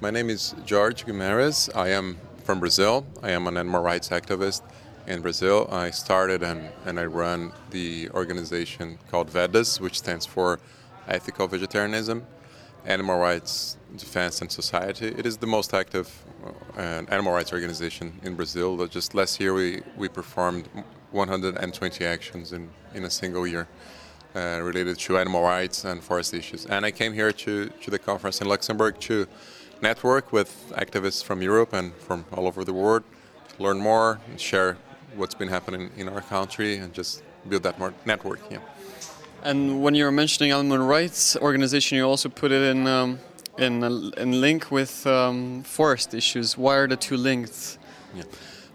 My name is George Guimarães. I am from Brazil. I am an animal rights activist in Brazil. I started and, and I run the organization called VEDDAS, which stands for Ethical Vegetarianism, Animal Rights Defense and Society. It is the most active uh, animal rights organization in Brazil. Just last year, we, we performed 120 actions in, in a single year. Uh, related to animal rights and forest issues. And I came here to, to the conference in Luxembourg to network with activists from Europe and from all over the world, learn more, and share what's been happening in our country, and just build that more network. Yeah. And when you're mentioning animal rights organization, you also put it in um, in in link with um, forest issues. Why are the two linked? Yeah.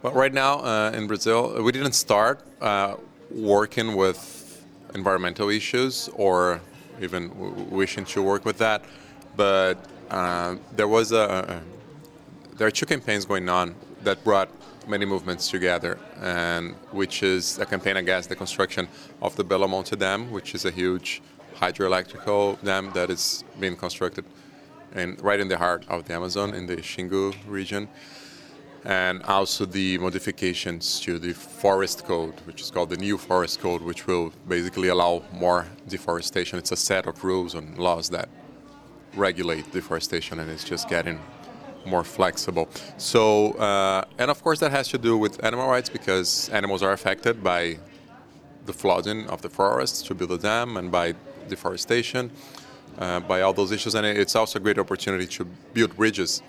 Well, right now uh, in Brazil, we didn't start uh, working with environmental issues or even wishing to work with that. But uh, there was a, there are two campaigns going on that brought many movements together, and which is a campaign against the construction of the Belo Monte Dam, which is a huge hydroelectrical dam that is being constructed in, right in the heart of the Amazon in the Xingu region and also the modifications to the forest code, which is called the new forest code, which will basically allow more deforestation. It's a set of rules and laws that regulate deforestation, and it's just getting more flexible. So, uh, and of course, that has to do with animal rights because animals are affected by the flooding of the forests to build a dam and by deforestation, uh, by all those issues. And it's also a great opportunity to build bridges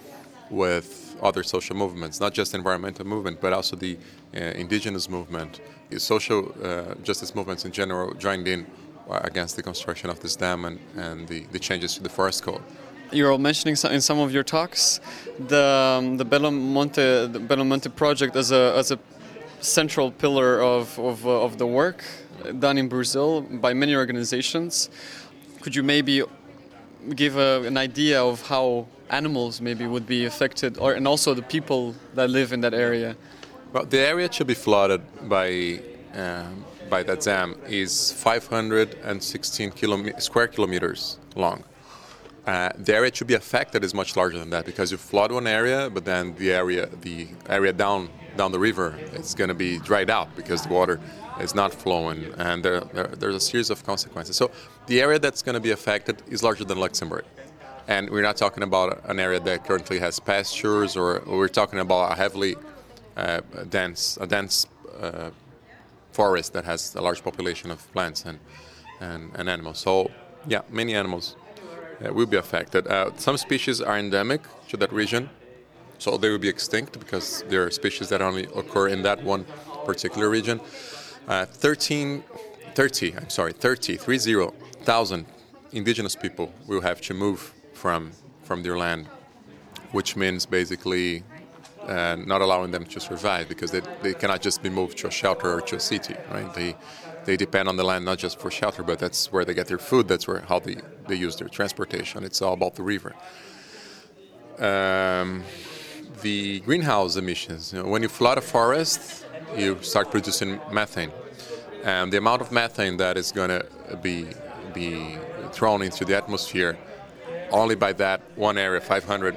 with other social movements, not just environmental movement, but also the uh, indigenous movement, the social uh, justice movements in general joined in against the construction of this dam and, and the, the changes to the forest code. You're mentioning in some of your talks the um, the Belo Monte the Belo Monte project as a as a central pillar of of, uh, of the work done in Brazil by many organizations. Could you maybe give a, an idea of how animals maybe would be affected, or and also the people that live in that area? Well, the area should be flooded by um, by that dam is 516 kilom- square kilometers long. Uh, the area to be affected is much larger than that because you flood one area, but then the area the area down down the river it's going to be dried out because the water is not flowing, and there, there, there's a series of consequences. So the area that's going to be affected is larger than Luxembourg. And we're not talking about an area that currently has pastures, or, or we're talking about a heavily uh, dense, a dense uh, forest that has a large population of plants and, and, and animals. So, yeah, many animals uh, will be affected. Uh, some species are endemic to that region, so they will be extinct because there are species that only occur in that one particular region. Uh, 13, 30, I'm sorry, 30, 30,000 indigenous people will have to move from from their land, which means basically uh, not allowing them to survive because they, they cannot just be moved to a shelter or to a city, right? They they depend on the land not just for shelter, but that's where they get their food. That's where how they, they use their transportation. It's all about the river. Um, the greenhouse emissions. You know, when you flood a forest, you start producing methane, and the amount of methane that is going to be be thrown into the atmosphere only by that one area, 500,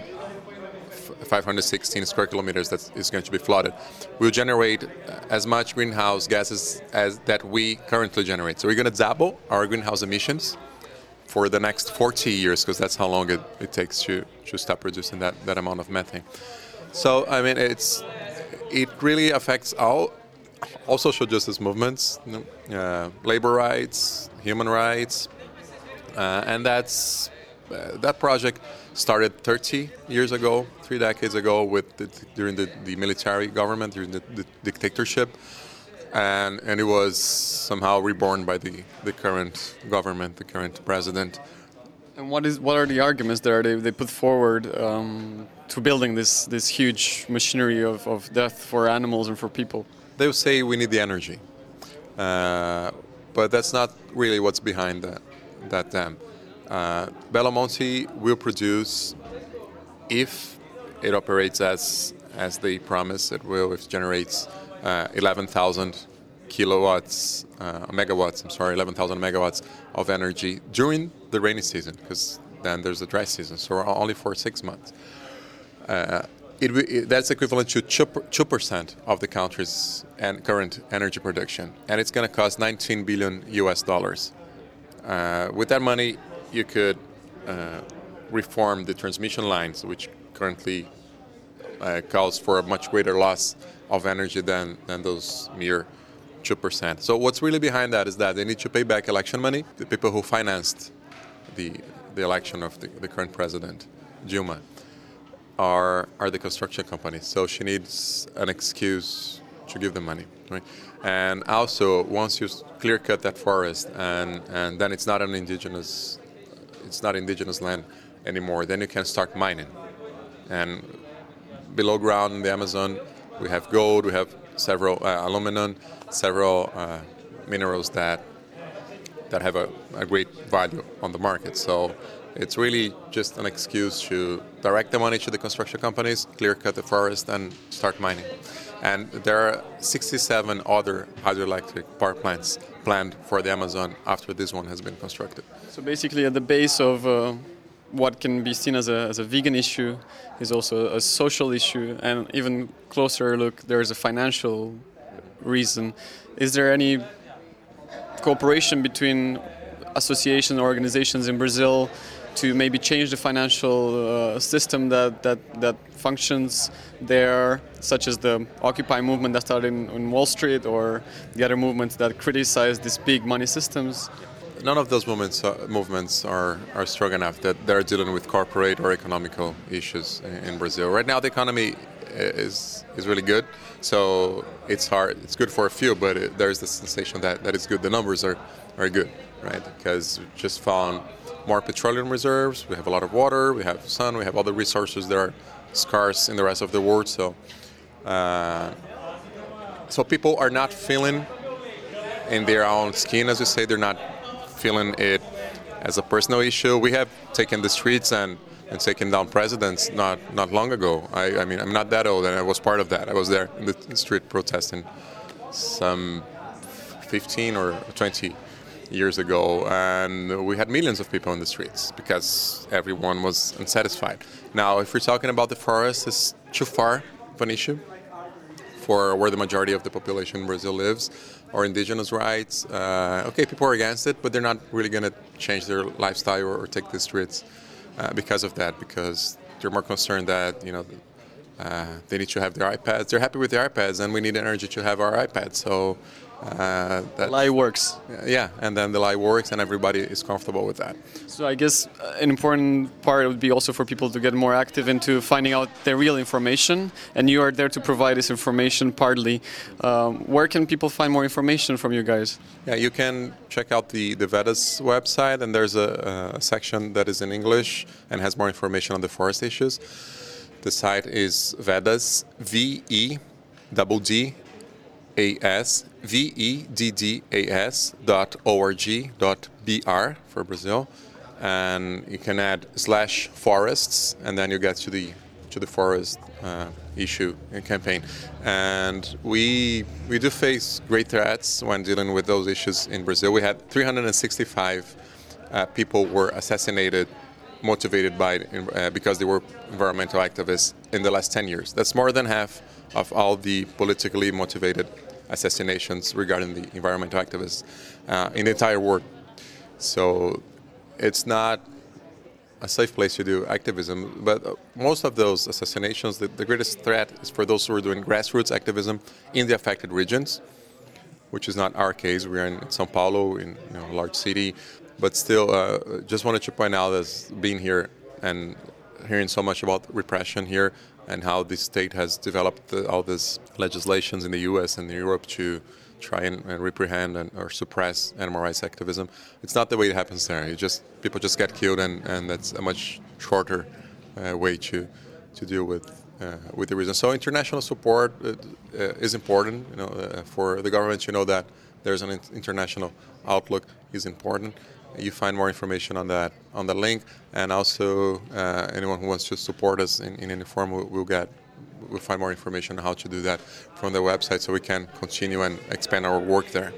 516 square kilometers that is going to be flooded, will generate as much greenhouse gases as that we currently generate. So we're going to double our greenhouse emissions for the next 40 years, because that's how long it, it takes to, to stop producing that, that amount of methane. So I mean, it's it really affects all all social justice movements, uh, labor rights, human rights, uh, and that's uh, that project started 30 years ago, three decades ago, with the, during the, the military government, during the, the, dictatorship, and and it was somehow reborn by the, the current government, the current president. And what is what are the arguments that they, they put forward um, to building this this huge machinery of, of death for animals and for people? They say we need the energy, uh, but that's not really what's behind that that dam. Uh, Belo Monte will produce, if it operates as as they promise it will, if it generates uh, 11,000 kilowatts, uh, megawatts, I'm sorry, 11,000 megawatts of energy during the rainy season, because then there's a dry season, so only for six months. uh, it, it, that's equivalent to 2% of the country's current energy production, and it's going to cost 19 billion US dollars. Uh, with that money, you could uh, reform the transmission lines, which currently uh, calls for a much greater loss of energy than, than those mere 2%. So what's really behind that is that they need to pay back election money, the people who financed the, the election of the, the current president, Dilma, are, are the construction companies. So she needs an excuse to give them money. Right? And also, once you clear cut that forest, and, and then it's not an indigenous, it's not indigenous land anymore. Then you can start mining, and below ground in the Amazon, we have gold, we have several uh, aluminum, several uh, minerals that that have a, a, great value on the market. So it's really just an excuse to direct the money to the construction companies, clear cut the forest, and start mining. And there are 67 other hydroelectric power plants planned for the Amazon after this one has been constructed. So basically, at the base of uh, what can be seen as a, as a vegan issue is also a social issue, and even closer look, there's a financial reason. Is there any cooperation between association organizations in Brazil to maybe change the financial uh, system that, that, that functions there, such as the Occupy movement that started in, in Wall Street or the other movements that criticize these big money systems? None of those movements, uh, movements are, are strong enough that they're dealing with corporate or economical issues in, in Brazil. Right now, the economy is, is really good, so it's hard. It's good for a few, but it, there's the sensation that, that it's good. The numbers are, are good, right? Because just found more petroleum reserves. We have a lot of water. We have sun. We have other resources that are scarce in the rest of the world. So, uh, so people are not feeling in their own skin, as you say. They're not feeling it as a personal issue. We have taken the streets and, and taken down presidents not not long ago. I, I mean, I'm not that old, and I was part of that. I was there in the street protesting some 15 or 20 years ago, and we had millions of people in the streets because everyone was unsatisfied. Now, if we're talking about the forest, it's too far of an issue for where the majority of the population in Brazil lives, or indigenous rights. Uh, okay, people are against it, but they're not really going to change their lifestyle or, or take the streets uh, because of that, because they're more concerned that you know uh, they need to have their iPads. They're happy with their iPads, and we need energy to have our iPads. So uh, that lie works. Yeah, and then the lie works, and everybody is comfortable with that. So I guess an important part would be also for people to get more active into finding out the real information, and you are there to provide this information partly. Um, where can people find more information from you guys? Yeah, you can check out the the VEDDAS website, and there's a, a section that is in English and has more information on the forest issues. The site is VEDDAS V E double D A S V E D D A S dot org dot br for Brazil, and you can add slash forests, and then you get to the to the forest uh, issue and campaign. And we we do face great threats when dealing with those issues in Brazil. We had 365 uh, people were assassinated motivated by uh, because they were environmental activists in the last 10 years. That's more than half of all the politically motivated assassinations regarding the environmental activists uh, in the entire world. So it's not a safe place to do activism, but most of those assassinations, the, the greatest threat is for those who are doing grassroots activism in the affected regions, which is not our case. We're in São Paulo, in you know, a large city, but still, uh, just wanted to point out as being here and hearing so much about repression here and how the state has developed the, all these legislations in the U.S. and Europe to try and, and reprehend and, or suppress animal rights activism. It's not the way it happens there. It just people just get killed, and, and that's a much shorter uh, way to to deal with uh, with the reason. So international support uh, uh is important. You know, uh, for the government to know that there's an international outlook is important you find more information on that on the link, and also uh, anyone who wants to support us in, in any form will, will get we'll find more information on how to do that from the website so we can continue and expand our work there.